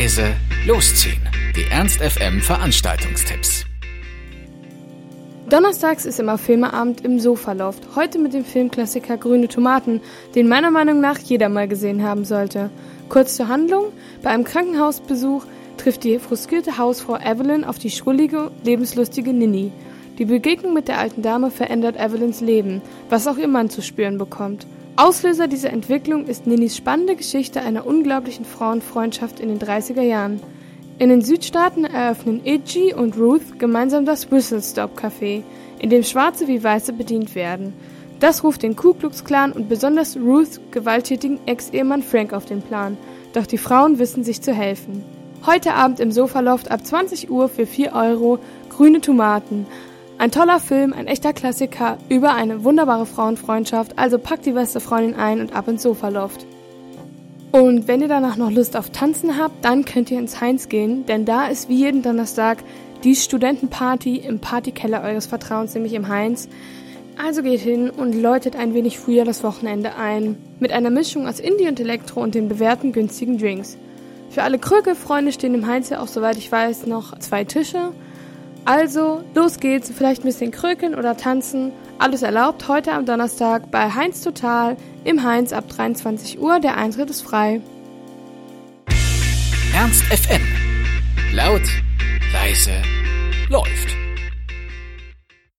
leise, losziehen. Die Ernst FM Veranstaltungstipps. Donnerstags ist immer Filmeabend im Sofaloft. Heute mit dem Filmklassiker Grüne Tomaten, den meiner Meinung nach jeder mal gesehen haben sollte. Kurz zur Handlung. Bei einem Krankenhausbesuch trifft die frustrierte Hausfrau Evelyn auf die schrullige, lebenslustige Ninny. Die Begegnung mit der alten Dame verändert Evelyns Leben, was auch ihr Mann zu spüren bekommt. Auslöser dieser Entwicklung ist Ninnys spannende Geschichte einer unglaublichen Frauenfreundschaft in den 30er Jahren. In den Südstaaten eröffnen Iggy und Ruth gemeinsam das Whistle Stop Café, in dem Schwarze wie Weiße bedient werden. Das ruft den Ku Klux Klan und besonders Ruths gewalttätigen Ex-Ehemann Frank auf den Plan. Doch die Frauen wissen sich zu helfen. Heute Abend im Sofaloft ab 20 Uhr für 4 Euro grüne Tomaten. Ein toller Film, ein echter Klassiker über eine wunderbare Frauenfreundschaft, also packt die beste Freundin ein und ab ins Sofaloft. Und wenn ihr danach noch Lust auf Tanzen habt, dann könnt ihr ins Heinz gehen, denn da ist wie jeden Donnerstag die Studentenparty im Partykeller eures Vertrauens, nämlich im Heinz. Also geht hin und läutet ein wenig früher das Wochenende ein, mit einer Mischung aus Indie und Elektro und den bewährten günstigen Drinks. Für alle Krökelfreunde stehen im Heinz ja auch, soweit ich weiß, noch zwei Tische. Also, los geht's, vielleicht ein bisschen krökeln oder tanzen. Alles erlaubt heute am Donnerstag bei Heinz Total im Heinz ab 23 Uhr. Der Eintritt ist frei. Ernst FM. Laut, leise, läuft.